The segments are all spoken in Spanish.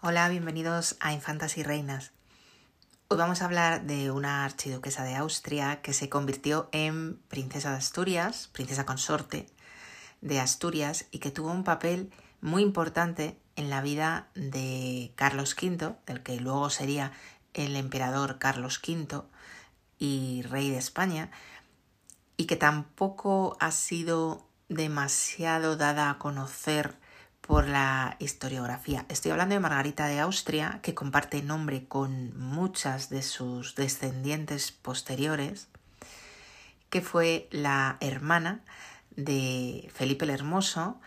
Hola, bienvenidos a Infantas y Reinas. Hoy vamos a hablar de una archiduquesa de Austria que se convirtió en princesa de Asturias, princesa consorte de Asturias y que tuvo un papel muy importante en la vida de Carlos V, del que luego sería el emperador Carlos V y rey de España, y que tampoco ha sido demasiado dada a conocer por la historiografía. Estoy hablando de Margarita de Austria, que comparte nombre con muchas de sus descendientes posteriores, que fue la hermana de Felipe el Hermoso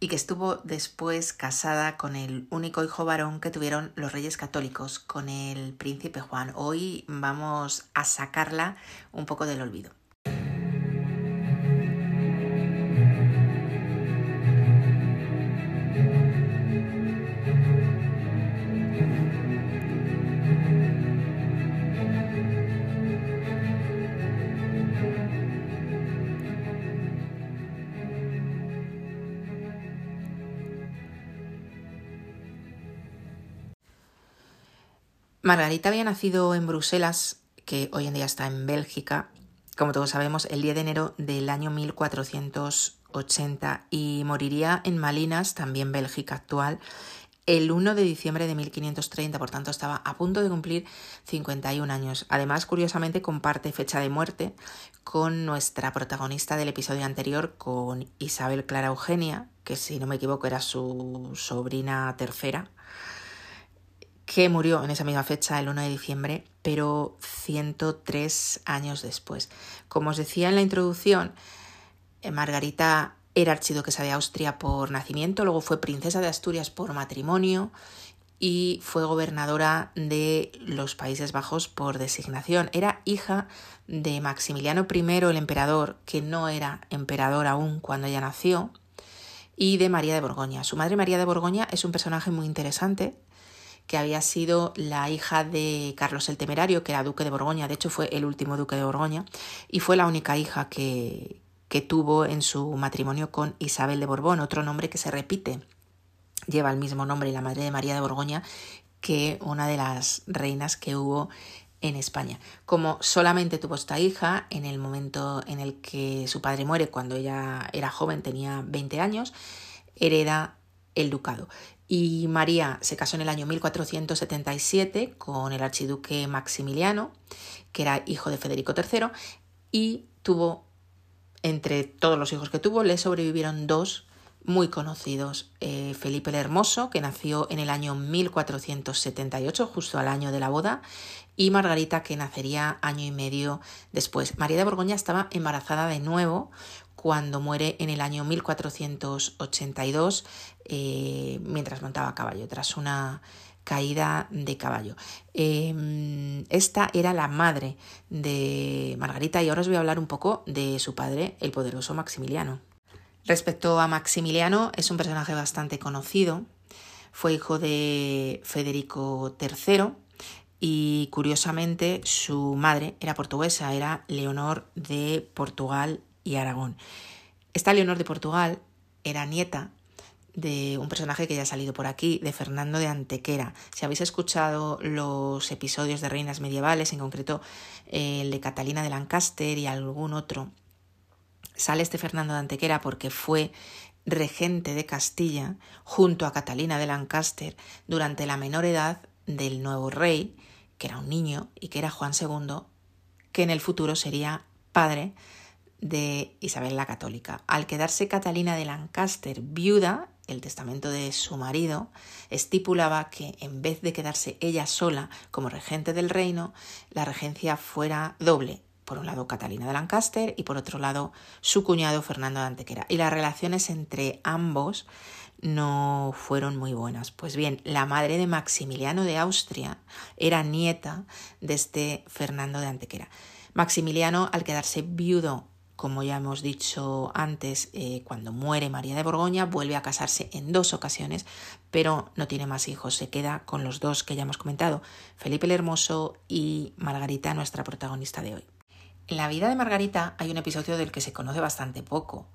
y que estuvo después casada con el único hijo varón que tuvieron los reyes católicos, con el príncipe Juan. Hoy vamos a sacarla un poco del olvido. Margarita había nacido en Bruselas, que hoy en día está en Bélgica, como todos sabemos, el 10 de enero del año 1480 y moriría en Malinas, también Bélgica actual, el 1 de diciembre de 1530, por tanto estaba a punto de cumplir 51 años. Además, curiosamente, comparte fecha de muerte con nuestra protagonista del episodio anterior, con Isabel Clara Eugenia, que si no me equivoco era su sobrina tercera que murió en esa misma fecha, el 1 de diciembre, pero 103 años después. Como os decía en la introducción, eh, Margarita era archiduquesa de Austria por nacimiento, luego fue princesa de Asturias por matrimonio y fue gobernadora de los Países Bajos por designación. Era hija de Maximiliano I, el emperador, que no era emperador aún cuando ella nació, y de María de Borgoña. Su madre María de Borgoña es un personaje muy interesante que había sido la hija de Carlos el Temerario, que era duque de Borgoña, de hecho fue el último duque de Borgoña, y fue la única hija que, que tuvo en su matrimonio con Isabel de Borbón, otro nombre que se repite. Lleva el mismo nombre la madre de María de Borgoña que una de las reinas que hubo en España. Como solamente tuvo esta hija en el momento en el que su padre muere, cuando ella era joven, tenía 20 años, hereda el ducado. Y María se casó en el año 1477 con el archiduque Maximiliano, que era hijo de Federico III, y tuvo, entre todos los hijos que tuvo, le sobrevivieron dos muy conocidos. Eh, Felipe el Hermoso, que nació en el año 1478, justo al año de la boda, y Margarita, que nacería año y medio después. María de Borgoña estaba embarazada de nuevo cuando muere en el año 1482 eh, mientras montaba caballo, tras una caída de caballo. Em, esta era la madre de Margarita y ahora os voy a hablar un poco de su padre, el poderoso Maximiliano. Respecto a Maximiliano, es un personaje bastante conocido. Fue hijo de Federico III y curiosamente su madre era portuguesa, era Leonor de Portugal y Aragón. Esta Leonor de Portugal era nieta de un personaje que ya ha salido por aquí, de Fernando de Antequera. Si habéis escuchado los episodios de Reinas Medievales, en concreto el de Catalina de Lancaster y algún otro, sale este Fernando de Antequera porque fue regente de Castilla junto a Catalina de Lancaster durante la menor edad del nuevo rey, que era un niño y que era Juan II, que en el futuro sería padre de Isabel la Católica. Al quedarse Catalina de Lancaster viuda, el testamento de su marido estipulaba que en vez de quedarse ella sola como regente del reino, la regencia fuera doble. Por un lado Catalina de Lancaster y por otro lado su cuñado Fernando de Antequera. Y las relaciones entre ambos no fueron muy buenas. Pues bien, la madre de Maximiliano de Austria era nieta de este Fernando de Antequera. Maximiliano, al quedarse viudo como ya hemos dicho antes, eh, cuando muere María de Borgoña, vuelve a casarse en dos ocasiones, pero no tiene más hijos, se queda con los dos que ya hemos comentado, Felipe el Hermoso y Margarita, nuestra protagonista de hoy. En la vida de Margarita hay un episodio del que se conoce bastante poco.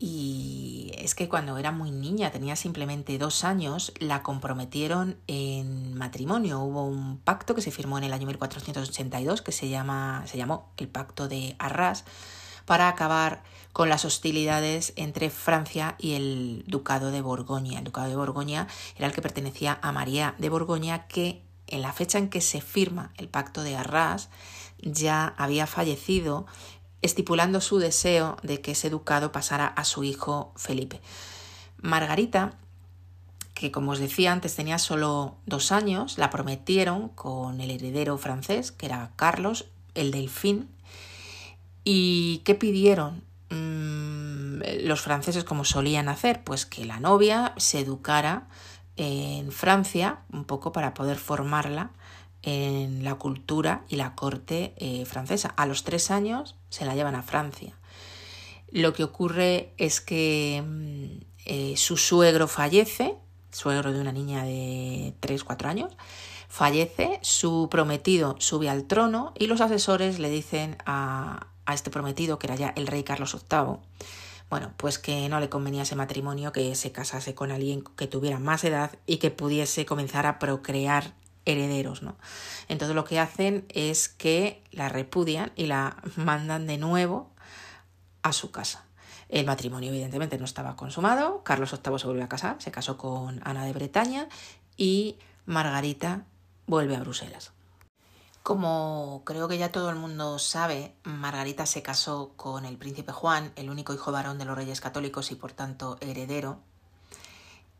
Y es que cuando era muy niña, tenía simplemente dos años, la comprometieron en matrimonio. Hubo un pacto que se firmó en el año 1482 que se, llama, se llamó el Pacto de Arras para acabar con las hostilidades entre Francia y el Ducado de Borgoña. El Ducado de Borgoña era el que pertenecía a María de Borgoña, que en la fecha en que se firma el Pacto de Arras ya había fallecido estipulando su deseo de que ese ducado pasara a su hijo Felipe. Margarita, que como os decía antes tenía solo dos años, la prometieron con el heredero francés, que era Carlos, el delfín. ¿Y qué pidieron mm, los franceses como solían hacer? Pues que la novia se educara en Francia, un poco para poder formarla en la cultura y la corte eh, francesa. A los tres años se la llevan a Francia. Lo que ocurre es que mm, eh, su suegro fallece, suegro de una niña de 3-4 años, fallece, su prometido sube al trono y los asesores le dicen a, a este prometido, que era ya el rey Carlos VIII, bueno, pues que no le convenía ese matrimonio, que se casase con alguien que tuviera más edad y que pudiese comenzar a procrear herederos, ¿no? Entonces lo que hacen es que la repudian y la mandan de nuevo a su casa. El matrimonio evidentemente no estaba consumado, Carlos VIII se vuelve a casar, se casó con Ana de Bretaña y Margarita vuelve a Bruselas. Como creo que ya todo el mundo sabe, Margarita se casó con el príncipe Juan, el único hijo varón de los reyes católicos y por tanto heredero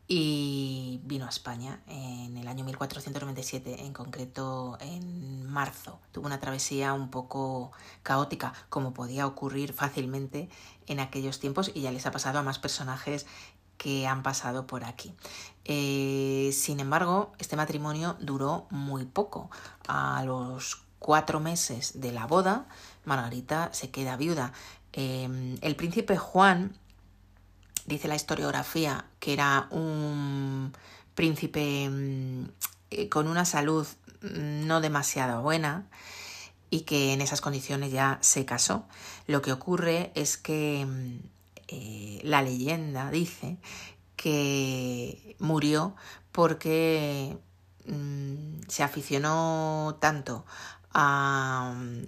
y vino a España en el año 1497, en concreto en marzo. Tuvo una travesía un poco caótica, como podía ocurrir fácilmente en aquellos tiempos y ya les ha pasado a más personajes que han pasado por aquí. Eh, sin embargo, este matrimonio duró muy poco. A los cuatro meses de la boda, Margarita se queda viuda. Eh, el príncipe Juan dice la historiografía que era un príncipe mm, eh, con una salud mm, no demasiado buena y que en esas condiciones ya se casó. Lo que ocurre es que mm, eh, la leyenda dice que murió porque se aficionó tanto al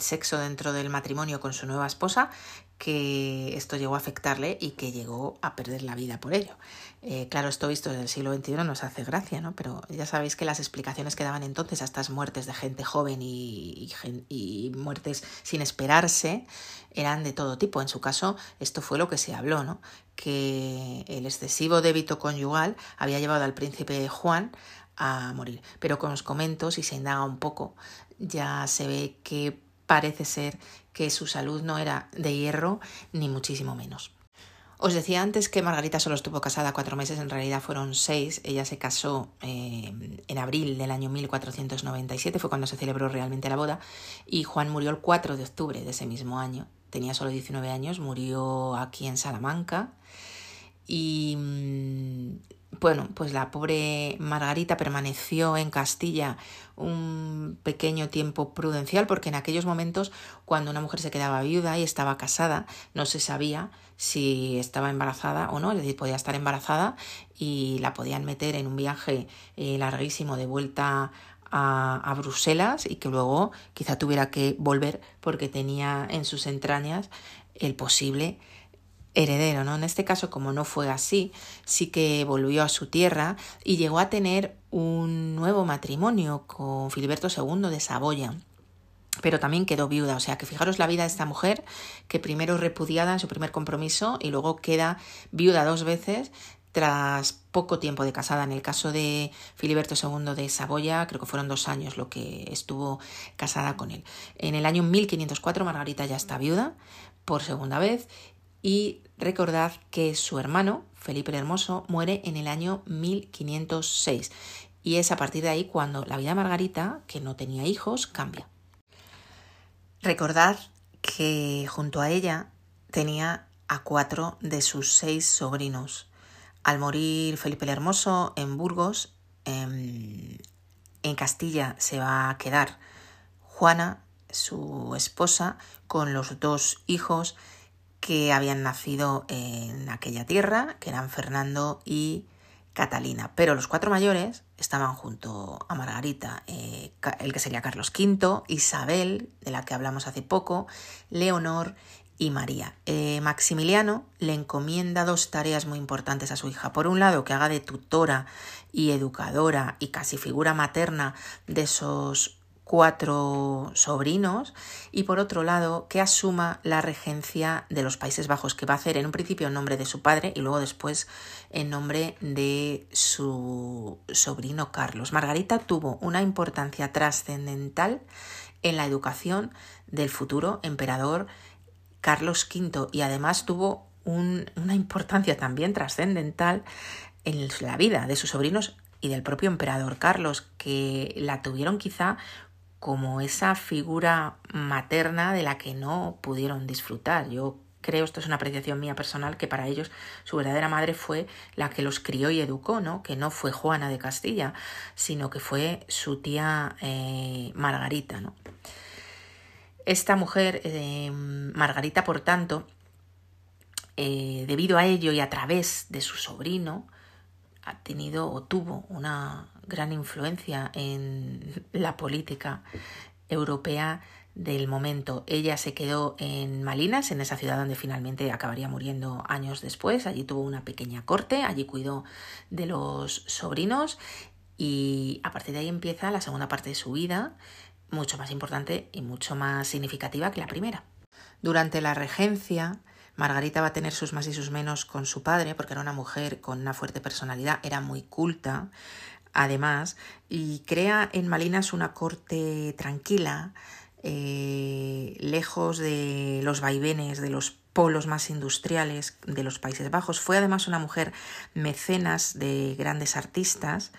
sexo dentro del matrimonio con su nueva esposa que esto llegó a afectarle y que llegó a perder la vida por ello. Eh, claro, esto visto desde el siglo XXI nos hace gracia, ¿no? Pero ya sabéis que las explicaciones que daban entonces a estas muertes de gente joven y, muertes sin esperarse eran de todo tipo. En su caso, esto fue lo que se habló, ¿no? Que el excesivo débito conyugal había llevado al príncipe Juan a morir. Pero con los comento, si se indaga un poco, ya se ve que parece ser que su salud no era de hierro, ni muchísimo menos. Os decía antes que Margarita solo estuvo casada cuatro meses, en realidad fueron seis. Ella se casó eh, en abril del año 1497, fue cuando se celebró realmente la boda, y Juan murió el 4 de octubre de ese mismo año. Tenía solo 19 años, murió aquí en Salamanca. Y mm, bueno, pues la pobre Margarita permaneció en Castilla un pequeño tiempo prudencial porque en aquellos momentos cuando una mujer se quedaba viuda y estaba casada no se sabía si estaba embarazada o no, es decir, podía estar embarazada y la podían meter en un viaje eh, larguísimo de vuelta a, a, Bruselas y que luego quizá tuviera que volver porque tenía en sus entrañas el posible heredero, ¿no? En este caso, como no fue así, sí que volvió a su tierra y llegó a tener un nuevo matrimonio con Filiberto II de Saboya pero también quedó viuda. O sea que fijaros la vida de esta mujer, que primero repudiada en su primer compromiso y luego queda viuda dos veces tras poco tiempo de casada. En el caso de Filiberto II de Saboya, creo que fueron dos años lo que estuvo casada con él. En el año 1504 Margarita ya está viuda por segunda vez y recordad que su hermano, Felipe el Hermoso, muere en el año 1506 y es a partir de ahí cuando la vida de Margarita, que no tenía hijos, cambia. Recordad que junto a ella tenía a cuatro de sus seis sobrinos. Al morir Felipe el Hermoso en Burgos, en, en Castilla se va a quedar Juana, su esposa, con los dos hijos que habían nacido en aquella tierra, que eran Fernando y Catalina. Pero los cuatro mayores estaban junto a Margarita, eh, el que sería Carlos V, Isabel, de la que hablamos hace poco, Leonor y María. Eh, Maximiliano le encomienda dos tareas muy importantes a su hija. Por un lado, que haga de tutora y educadora y casi figura materna de esos cuatro sobrinos y por otro lado que asuma la regencia de los Países Bajos que va a hacer en un principio en nombre de su padre y luego después en nombre de su sobrino Carlos. Margarita tuvo una importancia trascendental en la educación del futuro emperador Carlos V y además tuvo una importancia también trascendental en la vida de sus sobrinos y del propio emperador Carlos, que la tuvieron quizá como esa figura materna de la que no pudieron disfrutar. Yo creo, esto es una apreciación mía personal, que para ellos su verdadera madre fue la que los crió y educó, ¿no? Que no fue Juana de Castilla, sino que fue su tía eh, Margarita, ¿no? Esta mujer, eh, Margarita, por tanto, eh, debido a ello y a través de su sobrino, ha tenido o tuvo una gran influencia en la política europea del momento. Ella se quedó en Malinas, en esa ciudad donde finalmente acabaría muriendo años después. Allí tuvo una pequeña corte, allí cuidó de los sobrinos y a partir de ahí empieza la segunda parte de su vida, mucho más importante y mucho más significativa que la primera. Durante la regencia, Margarita va a tener sus más y sus menos con su padre, porque era una mujer con una fuerte personalidad, era muy culta, además, y crea en Malinas una corte tranquila, eh, lejos de los vaivenes, de los polos más industriales de los Países Bajos. Fue además una mujer mecenas de grandes artistas,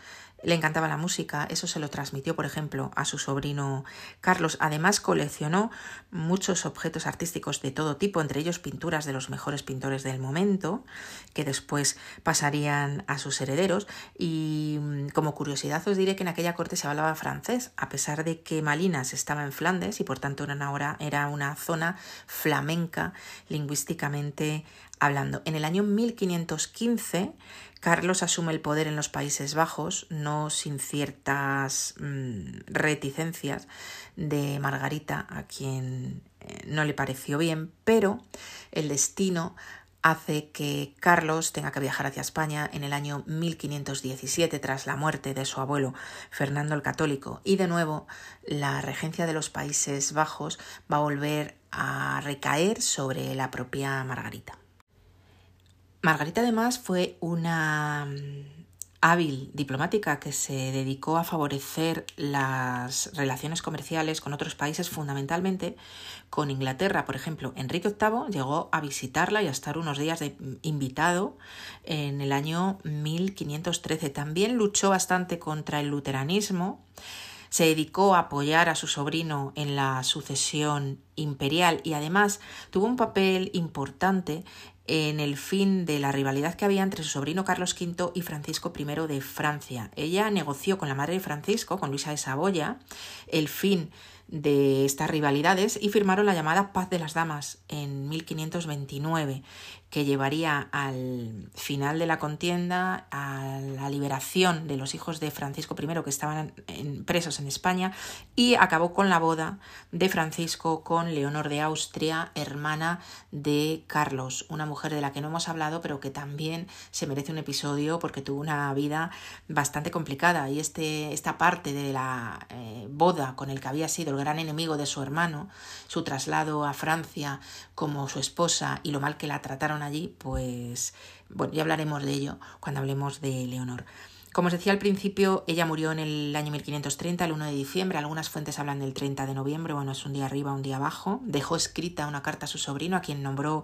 le encantaba la música, eso se lo transmitió, por ejemplo, a su sobrino Carlos. Además, coleccionó muchos objetos artísticos de todo tipo, entre ellos pinturas de los mejores pintores del momento, que después pasarían a sus herederos. Y mm, como curiosidad os diré que en aquella corte se hablaba francés, a pesar de que Malinas estaba en Flandes y por tanto era era una zona flamenca lingüísticamente hablando. En el año 1515 Carlos asume el poder en los Países Bajos, no sin ciertas mm, reticencias de Margarita, a quien eh, no le pareció bien, pero el destino hace que Carlos tenga que viajar hacia España en el año 1517 tras la muerte de su abuelo Fernando el Católico y de nuevo la regencia de los Países Bajos va a volver a recaer sobre la propia Margarita. Margarita además fue una mm, hábil diplomática que se dedicó a favorecer las relaciones comerciales con otros países, fundamentalmente con Inglaterra. Por ejemplo, Enrique VIII llegó a visitarla y a estar unos días de invitado en el año 1513. También luchó bastante contra el luteranismo. Se dedicó a apoyar a su sobrino en la sucesión imperial y además tuvo un papel importante en el fin de la rivalidad que había entre su sobrino Carlos V y Francisco I de Francia. Ella negoció con la madre de Francisco, con Luisa de Saboya, el fin de estas rivalidades y firmaron la llamada Paz de las Damas en 1529 que llevaría al final de la contienda, a la liberación de los hijos de Francisco I que estaban presos en España y acabó con la boda de Francisco con Leonor de Austria, hermana de Carlos, una mujer de la que no hemos hablado pero que también se merece un episodio porque tuvo una vida bastante complicada. Y este, esta parte de la eh, boda con el que había sido el gran enemigo de su hermano, su traslado a Francia como su esposa y lo mal que la trataron allí, pues bueno, ya hablaremos de ello cuando hablemos de Leonor. Como os decía al principio, ella murió en el año 1530, el 1 de diciembre. Algunas fuentes hablan del 30 de noviembre, bueno, es un día arriba, un día abajo. Dejó escrita una carta a su sobrino, a quien nombró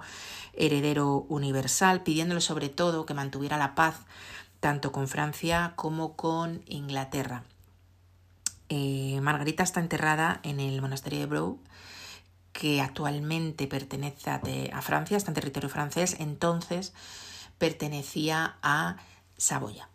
heredero universal, pidiéndole sobre todo que mantuviera la paz tanto con Francia como con Inglaterra. Eh, Margarita está enterrada en el monasterio de Brou que actualmente pertenece a, Francia, está en territorio francés, entonces pertenecía a Saboya.